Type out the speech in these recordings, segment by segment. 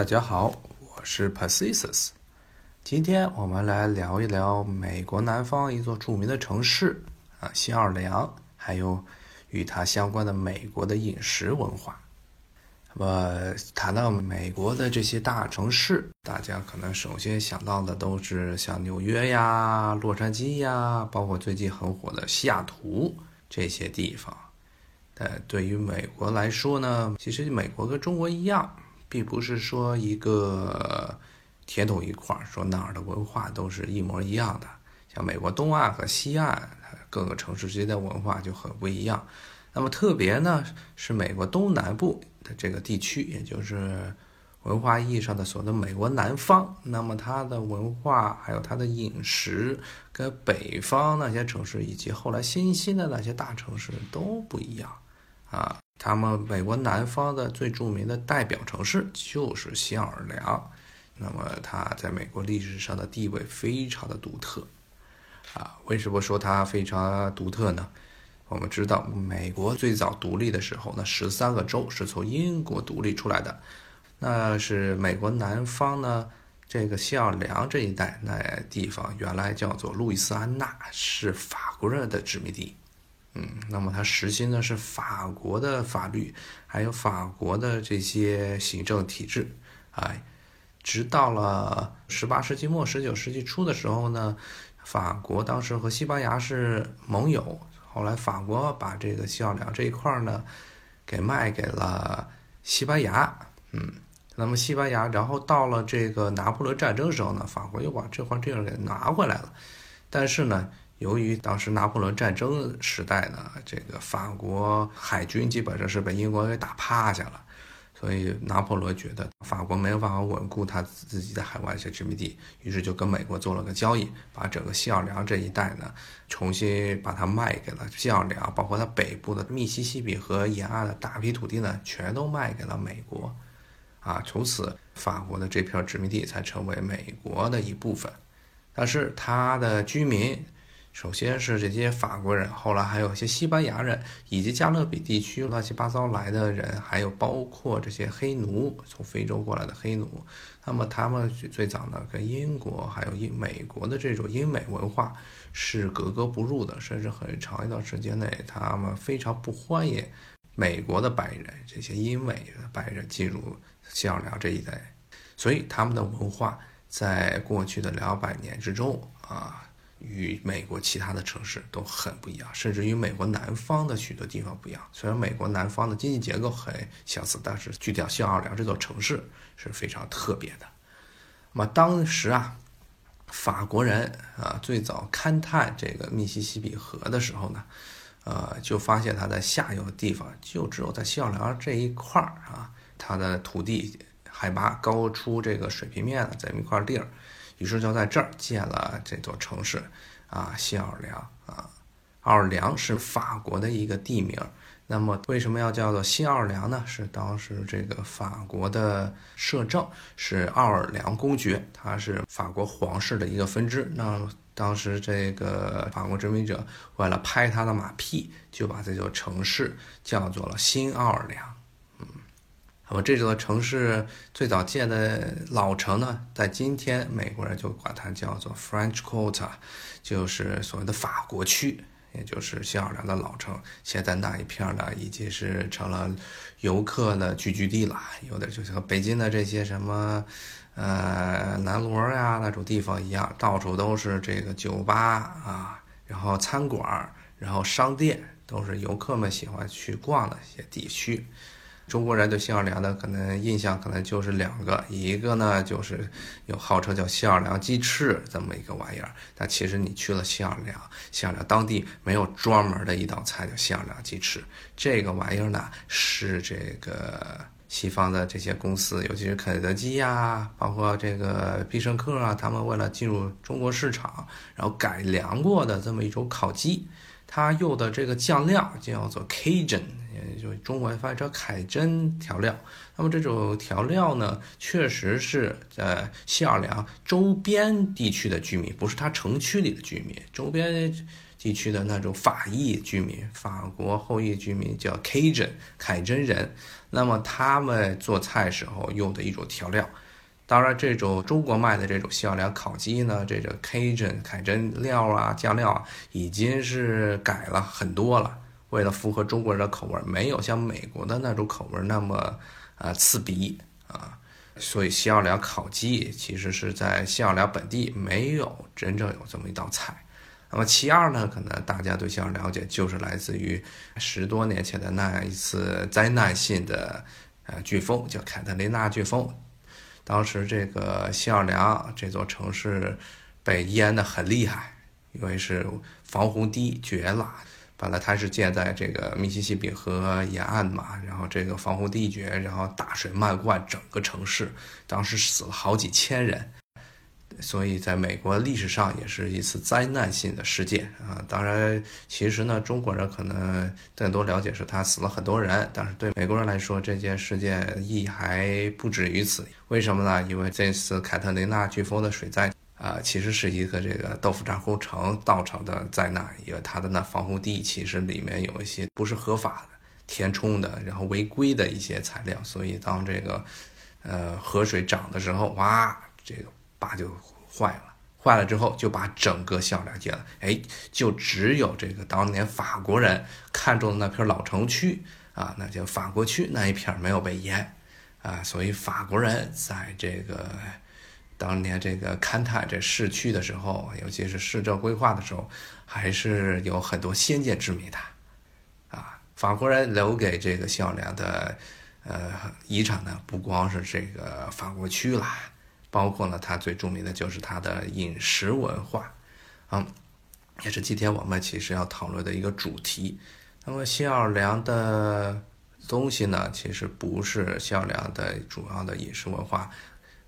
大家好，我是 p a c i s u s 今天我们来聊一聊美国南方一座著名的城市啊，新奥尔良，还有与它相关的美国的饮食文化。那么谈到美国的这些大城市，大家可能首先想到的都是像纽约呀、洛杉矶呀，包括最近很火的西雅图这些地方。呃，对于美国来说呢，其实美国跟中国一样，并不是说一个铁桶一块儿，说哪儿的文化都是一模一样的。像美国东岸和西岸各个城市之间的文化就很不一样。那么特别呢，是美国东南部的这个地区，也就是文化意义上的所谓的美国南方。那么它的文化还有它的饮食，跟北方那些城市以及后来新兴的那些大城市都不一样啊。他们美国南方的最著名的代表城市就是新奥尔良。那么它在美国历史上的地位非常的独特啊。为什么说它非常独特呢？我们知道，美国最早独立的时候，那十三个州是从英国独立出来的。那是美国南方呢，这个新奥尔良这一带那地方原来叫做路易斯安那，是法国人的殖民地。嗯，那么它实行的是法国的法律，还有法国的这些行政体制。哎，直到了十八世纪末、十九世纪初的时候呢，法国当时和西班牙是盟友。后来法国把这个西奥良这一块呢，给卖给了西班牙，嗯，那么西班牙，然后到了这个拿破仑战争的时候呢，法国又把这块地儿给拿回来了。但是呢，由于当时拿破仑战争时代呢，这个法国海军基本上是被英国给打趴下了。所以拿破仑觉得法国没有办法稳固他自己的海外一些殖民地，于是就跟美国做了个交易，把整个西奥良这一带呢，重新把它卖给了西奥良，包括它北部的密西西比河沿岸的大批土地呢，全都卖给了美国。啊，从此法国的这片殖民地才成为美国的一部分。但是它的居民。首先是这些法国人，后来还有一些西班牙人，以及加勒比地区乱七八糟来的人，还有包括这些黑奴，从非洲过来的黑奴。那么他们最早呢，跟英国还有英美国的这种英美文化是格格不入的，甚至很长一段时间内，他们非常不欢迎美国的白人这些英美的白人进入西奥良这一带。所以他们的文化在过去的两百年之中啊。与美国其他的城市都很不一样，甚至与美国南方的许多地方不一样。虽然美国南方的经济结构很相似，但是具体到新奥尔良这座城市是非常特别的。那么当时啊，法国人啊最早勘探这个密西西比河的时候呢，呃，就发现它在下游的地方就只有在新奥尔良这一块儿啊，它的土地海拔高出这个水平面的这么一块地儿。于是就在这儿建了这座城市，啊，新奥尔良啊，奥尔良是法国的一个地名。那么为什么要叫做新奥尔良呢？是当时这个法国的摄政是奥尔良公爵，他是法国皇室的一个分支。那当时这个法国殖民者为了拍他的马屁，就把这座城市叫做了新奥尔良。那么这座城市最早建的老城呢，在今天美国人就管它叫做 French Quarter，就是所谓的法国区，也就是新奥尔良的老城。现在那一片呢，已经是成了游客的聚居地了，有点就像北京的这些什么，呃，南锣呀那种地方一样，到处都是这个酒吧啊，然后餐馆，然后商店，都是游客们喜欢去逛的一些地区。中国人对新奥尔良的可能印象可能就是两个，一个呢就是有号称叫新奥尔良鸡翅这么一个玩意儿，但其实你去了新奥尔良，新奥良当地没有专门的一道菜叫新奥尔良鸡翅，这个玩意儿呢是这个西方的这些公司，尤其是肯德基呀，包括这个必胜客啊，他们为了进入中国市场，然后改良过的这么一种烤鸡。它用的这个酱料叫做 Cajun，也就中文翻译成凯珍调料。那么这种调料呢，确实是在新奥尔良周边地区的居民，不是它城区里的居民。周边地区的那种法裔居民，法国后裔居民叫 Cajun 凯珍人。那么他们做菜时候用的一种调料，当然这种中国卖的这种小料烤鸡呢，这个 Cajun 凯真料啊酱料啊，已经是改了很多了，为了符合中国人的口味，没有像美国的那种口味那么啊刺鼻啊。所以西奥良烤鸡其实是在西奥良本地没有真正有这么一道菜。那么其二呢，可能大家对西奥了解就是来自于十多年前的那一次灾难性的呃飓风，叫凯特琳娜飓风。当时这个新奥尔良这座城市被淹得很厉害，因为是防洪堤决了。本来它是建在这个密西西比河沿岸嘛，然后这个防洪堤决，然后大水漫灌整个城市，当时死了好几千人，所以在美国历史上也是一次灾难性的事件啊。当然，其实呢，中国人可能更多了解是他死了很多人，但是对美国人来说，这件事件意义还不止于此。为什么呢？因为这次凯特琳娜飓风的水灾。啊，其实是一个这个豆腐渣工程造成的灾难，因为它的那防洪堤其实里面有一些不是合法的填充的，然后违规的一些材料，所以当这个呃河水涨的时候，哇，这个坝就坏了，坏了之后就把整个项梁建了，哎，就只有这个当年法国人看中的那片老城区啊，那叫法国区那一片没有被淹啊，所以法国人在这个。当年这个勘探这市区的时候，尤其是市政规划的时候，还是有很多先见之明的，啊，法国人留给这个孝良的，呃，遗产呢，不光是这个法国区啦，包括呢，它最著名的就是它的饮食文化，嗯，也是今天我们其实要讨论的一个主题。那么新奥尔良的东西呢，其实不是新奥尔良的主要的饮食文化。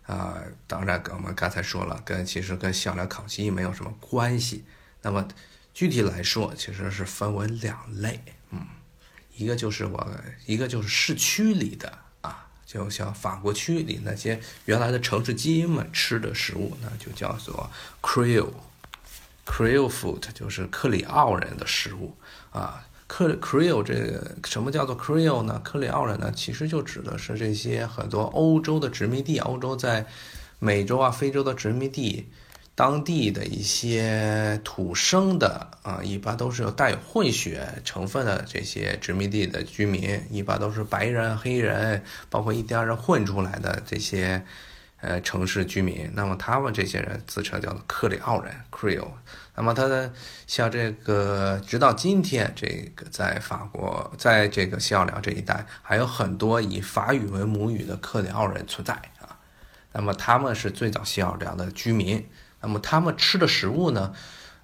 啊，当然跟，我们刚才说了，跟其实跟小良烤鸡没有什么关系。那么具体来说，其实是分为两类，嗯，一个就是我，一个就是市区里的，就像法国区里那些原来的城市基因们吃的食物，那就叫做 Creole，Creole food，就是克里奥人的食物啊。克 Creole 这个什么叫做 Creole 呢？克里奥人呢，其实就指的是这些很多欧洲的殖民地，欧洲在美洲啊、非洲的殖民地，当地的一些土生的啊，一般都是带有混血成分的这些殖民地的居民，一般都是白人、黑人，包括印第安人混出来的这些呃城市居民。那么他们这些人自称叫做克里奥人 Creole。那么，他的像这个，直到今天，这个在法国，在这个西奥良这一带，还有很多以法语为母语的克里奥人存在啊。那么，他们是最早西奥良的居民。那么，他们吃的食物呢，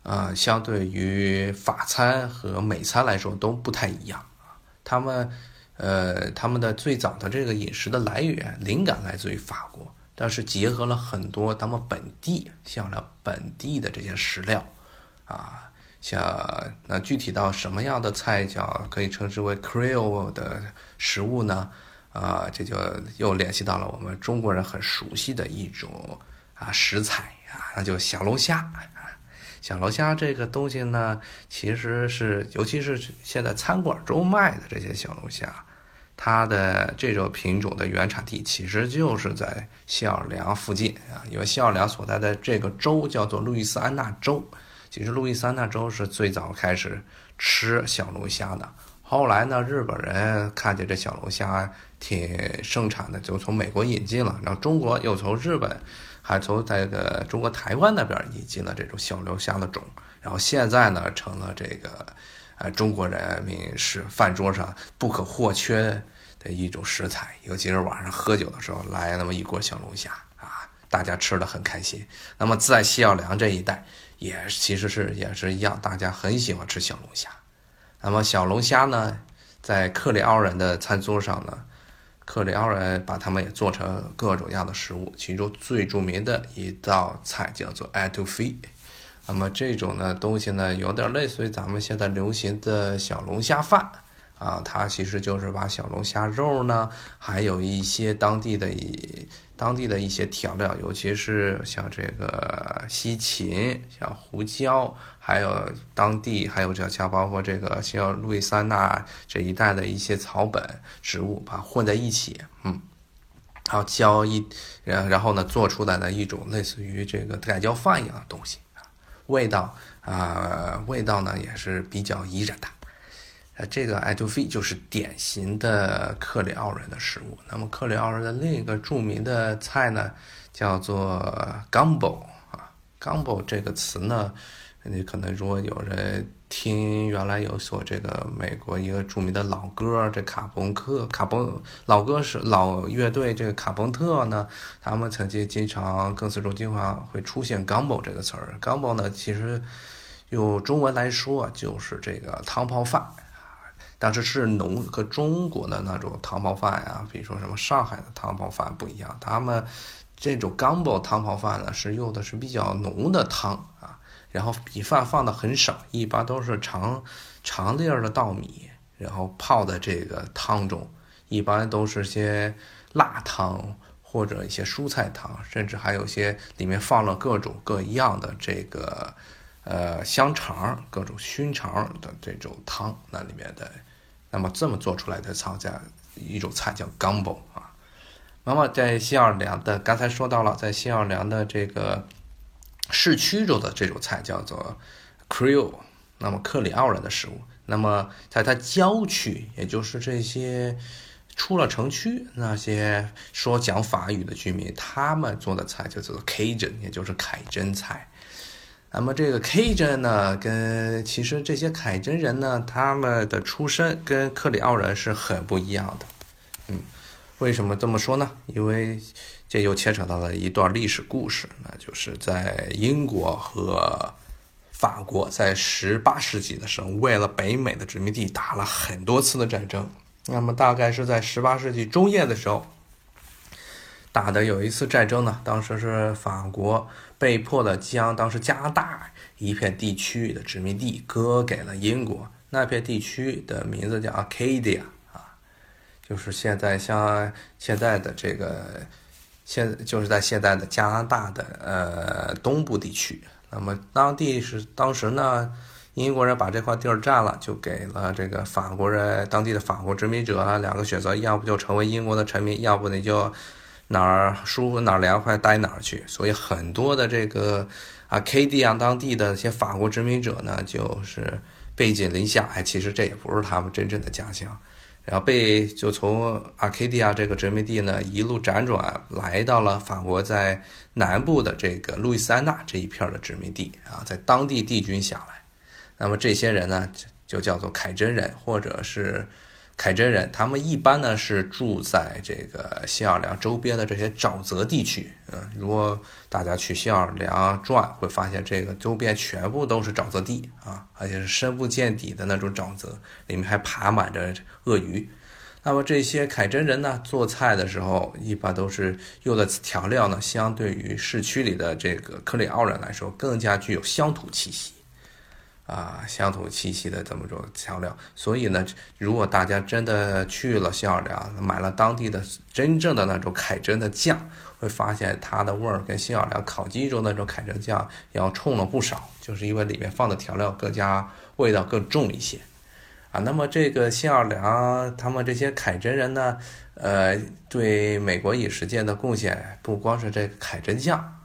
呃，相对于法餐和美餐来说都不太一样啊。他们，呃，他们的最早的这个饮食的来源灵感来自于法国，但是结合了很多他们本地西奥良本地的这些食料。啊，像那具体到什么样的菜叫可以称之为 Creole 的食物呢？啊，这就又联系到了我们中国人很熟悉的一种啊食材啊，那就小龙虾。小龙虾这个东西呢，其实是尤其是现在餐馆中卖的这些小龙虾，它的这种品种的原产地其实就是在西奥尔良附近啊，因为西奥尔良所在的这个州叫做路易斯安那州。其实路易斯安那州是最早开始吃小龙虾的。后来呢，日本人看见这小龙虾挺盛产的，就从美国引进了。然后中国又从日本，还从这个中国台湾那边引进了这种小龙虾的种。然后现在呢，成了这个呃中国人民是饭桌上不可或缺的一种食材。尤其是晚上喝酒的时候，来那么一锅小龙虾啊，大家吃的很开心。那么在西奥良这一带。也其实是也是一样，大家很喜欢吃小龙虾。那么小龙虾呢，在克里奥人的餐桌上呢，克里奥人把它们也做成各种样的食物，其中最著名的一道菜叫做 etoufee。那么这种呢东西呢，有点类似于咱们现在流行的小龙虾饭啊，它其实就是把小龙虾肉呢，还有一些当地的当地的一些调料，尤其是像这个西芹、像胡椒，还有当地还有这像包括这个像路易斯安那这一带的一些草本植物，把混在一起，嗯，然后浇一，然然后呢做出来的一种类似于这个盖浇饭一样的东西啊，味道啊味道呢也是比较宜人的。呃，这个艾杜菲就是典型的克里奥人的食物。那么克里奥人的另一个著名的菜呢，叫做 gumbo 啊，gumbo 这个词呢，你可能如果有人听原来有所这个美国一个著名的老歌，这卡朋克卡朋老歌是老乐队这个卡朋特呢，他们曾经经常歌词中经常会出现 gumbo 这个词儿。gumbo 呢，其实用中文来说就是这个汤泡饭。但是是浓和中国的那种汤泡饭呀，比如说什么上海的汤泡饭不一样，他们这种 gumbo 汤泡饭呢是用的是比较浓的汤啊，然后米饭放的很少，一般都是长长粒儿的稻米，然后泡在这个汤中，一般都是些辣汤或者一些蔬菜汤，甚至还有些里面放了各种各样的这个呃香肠，各种熏肠的这种汤，那里面的。那么这么做出来的菜叫一种菜叫 gumbo 啊。那么在新奥尔良的刚才说到了，在新奥尔良的这个市区中的这种菜叫做 Creole，那么克里奥人的食物。那么在它郊区，也就是这些出了城区那些说讲法语的居民，他们做的菜叫做 Cajun，也就是凯真菜。那么这个 K 真呢，跟其实这些凯真人呢，他们的出身跟克里奥人是很不一样的。嗯，为什么这么说呢？因为这又牵扯到了一段历史故事，那就是在英国和法国在十八世纪的时候，为了北美的殖民地打了很多次的战争。那么大概是在十八世纪中叶的时候。打的有一次战争呢，当时是法国被迫的将当时加拿大一片地区的殖民地割给了英国，那片地区的名字叫 Acadia 啊，就是现在像现在的这个现就是在现在的加拿大的呃东部地区。那么当地是当时呢，英国人把这块地儿占了，就给了这个法国人当地的法国殖民者两个选择，要不就成为英国的臣民，要不你就。哪儿舒服哪儿凉快待哪儿去，所以很多的这个啊 K D 啊当地的一些法国殖民者呢，就是背井离乡，哎，其实这也不是他们真正的家乡，然后被就从阿卡迪亚这个殖民地呢一路辗转来到了法国在南部的这个路易斯安那这一片的殖民地啊，在当地地居下来，那么这些人呢就叫做凯真人，或者是。凯真人，他们一般呢是住在这个新奥尔良周边的这些沼泽地区。嗯，如果大家去新奥尔良转，会发现这个周边全部都是沼泽地啊，而且是深不见底的那种沼泽，里面还爬满着鳄鱼。那么这些凯真人呢，做菜的时候一般都是用的调料呢，相对于市区里的这个克里奥人来说，更加具有乡土气息。啊，乡土气息的这么种调料，所以呢，如果大家真的去了新奥尔良，买了当地的真正的那种凯真的酱，会发现它的味儿跟新奥尔良烤鸡中那种凯真酱要冲了不少，就是因为里面放的调料更加味道更重一些。啊，那么这个新奥尔良他们这些凯真人呢，呃，对美国饮食界的贡献不光是这个凯真酱。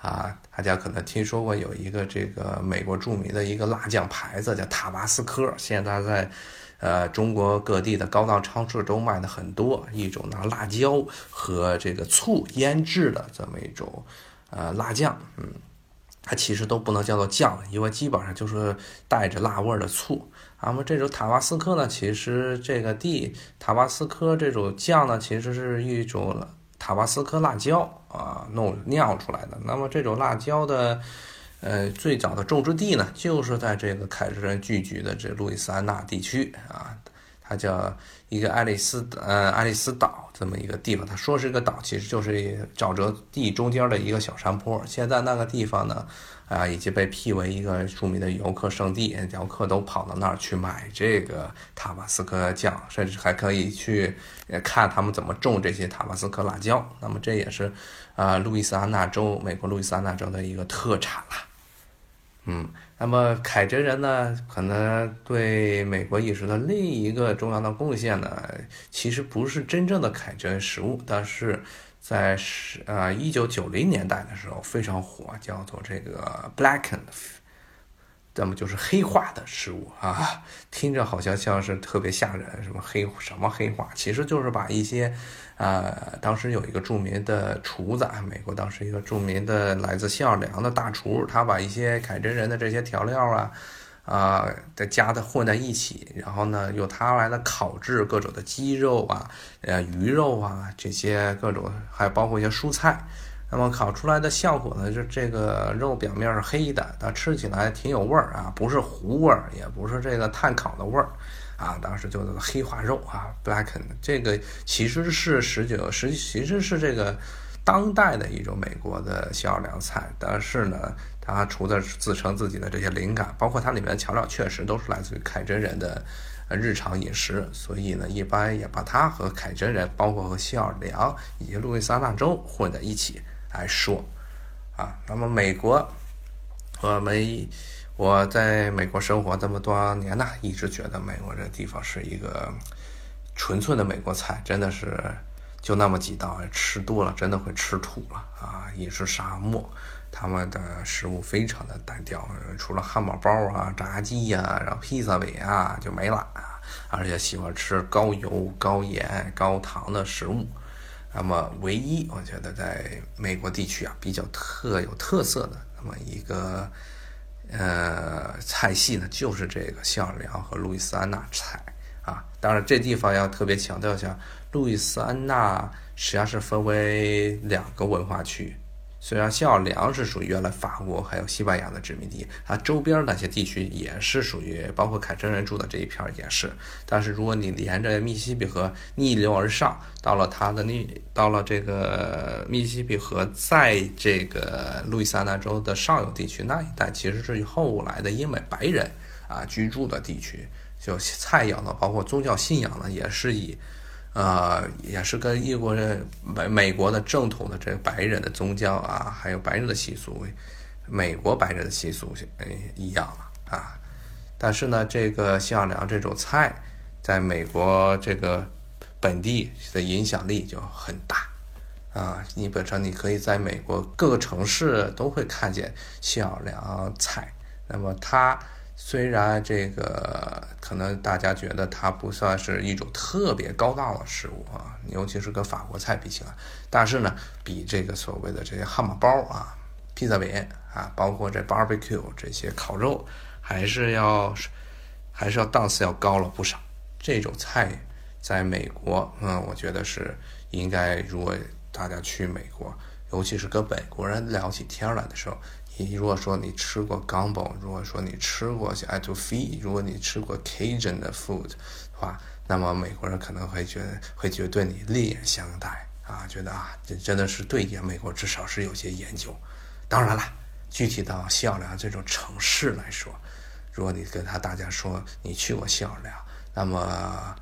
啊，大家可能听说过有一个这个美国著名的一个辣酱牌子叫塔巴斯科，现在在呃中国各地的高档超市都卖的很多。一种拿辣椒和这个醋腌制的这么一种呃辣酱，嗯，它其实都不能叫做酱，因为基本上就是带着辣味的醋。那么这种塔巴斯科呢，其实这个地塔巴斯科这种酱呢，其实是一种。塔巴斯科辣椒啊，弄酿出来的。那么这种辣椒的，呃，最早的种植地呢，就是在这个凯尔人聚居的这路易斯安那地区啊。它叫一个爱丽丝呃爱丽丝岛这么一个地方，它说是一个岛，其实就是沼泽地中间的一个小山坡。现在那个地方呢，啊，已经被辟为一个著名的游客胜地，游客都跑到那儿去买这个塔巴斯科酱，甚至还可以去看他们怎么种这些塔巴斯科辣椒。那么这也是啊路易斯安那州，美国路易斯安那州的一个特产了。嗯，那么凯哲人呢，可能对美国艺术的另一个重要的贡献呢，其实不是真正的凯哲实物，但是在是呃一九九零年代的时候非常火，叫做这个 blackened。那么就是黑化的食物啊，听着好像像是特别吓人，什么黑什么黑化，其实就是把一些，呃，当时有一个著名的厨子，美国当时一个著名的来自新奥尔良的大厨，他把一些凯真人的这些调料啊，啊的加的混在一起，然后呢，用他来的烤制各种的鸡肉啊，呃，鱼肉啊，这些各种，还包括一些蔬菜。那么烤出来的效果呢，就这个肉表面是黑的，它吃起来挺有味儿啊，不是糊味儿，也不是这个炭烤的味儿，啊，当时就那个黑化肉啊，blacken，这个其实是十九，实其实是这个当代的一种美国的小凉菜，但是呢，它除了自称自己的这些灵感，包括它里面的调料确实都是来自于凯真人的日常饮食，所以呢，一般也把它和凯真人，包括和西奥良以及路易斯安那州混在一起。来说，啊，那么美国，我们我在美国生活这么多年呢，一直觉得美国这地方是一个纯粹的美国菜，真的是就那么几道，吃多了真的会吃吐了啊！也是沙漠，他们的食物非常的单调，除了汉堡包啊、炸鸡呀，然后披萨饼啊就没了，而且喜欢吃高油、高盐、高糖的食物。那么，唯一我觉得在美国地区啊比较特有特色的那么一个呃菜系呢，就是这个新奥良和路易斯安那菜啊。当然，这地方要特别强调一下，路易斯安那实际上是分为两个文化区。虽然新奥尔良是属于原来法国还有西班牙的殖民地，它周边那些地区也是属于，包括凯真人住的这一片也是。但是如果你连着密西西比河逆流而上，到了它的那，到了这个密西西比河，在这个路易斯安那州的上游地区那一带，其实是后来的英美白人啊居住的地区，就菜肴呢，包括宗教信仰呢，也是以。呃，也是跟英国人美美国的正统的这个白人的宗教啊，还有白人的习俗，美国白人的习俗一样了啊。但是呢，这个新奥尔良这种菜，在美国这个本地的影响力就很大啊。你本身你可以在美国各个城市都会看见新奥尔良菜，那么它。虽然这个可能大家觉得它不算是一种特别高档的食物啊，尤其是跟法国菜比起来，但是呢，比这个所谓的这些汉堡包啊、披萨饼啊，包括这 barbecue 这些烤肉，还是要还是要档次要高了不少。这种菜在美国，嗯，我觉得是应该，如果大家去美国，尤其是跟美国人聊起天来的时候。你如果说你吃过 gumbo，如果说你吃过像 etouffee，如果你吃过 Cajun 的 food 的话，那么美国人可能会觉得会觉得对你另眼相待啊，觉得啊，这真的是对你美国至少是有些研究。当然了，具体到西奥良这种城市来说，如果你跟他大家说你去过西奥良，那么。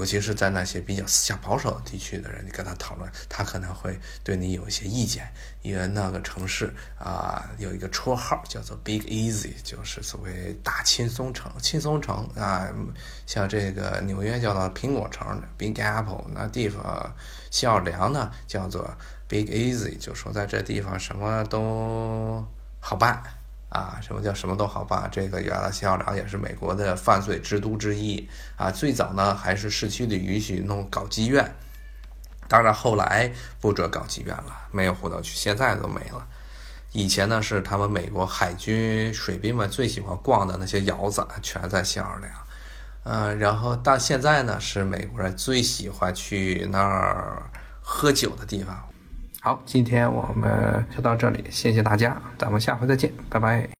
尤其是在那些比较思想保守的地区的人，你跟他讨论，他可能会对你有一些意见。因为那个城市啊，有一个绰号叫做 “Big Easy”，就是所谓大轻松城、轻松城啊。像这个纽约叫做苹果城 （Big Apple），那地方西奥良呢叫做 “Big Easy”，就说在这地方什么都好办。啊，什么叫什么都好办？这个原来新奥尔良也是美国的犯罪之都之一啊。最早呢，还是市区里允许弄搞妓院，当然后来不准搞妓院了，没有活到去，现在都没了。以前呢，是他们美国海军水兵们最喜欢逛的那些窑子，全在新奥尔良。嗯，然后到现在呢，是美国人最喜欢去那儿喝酒的地方。好，今天我们就到这里，谢谢大家，咱们下回再见，拜拜。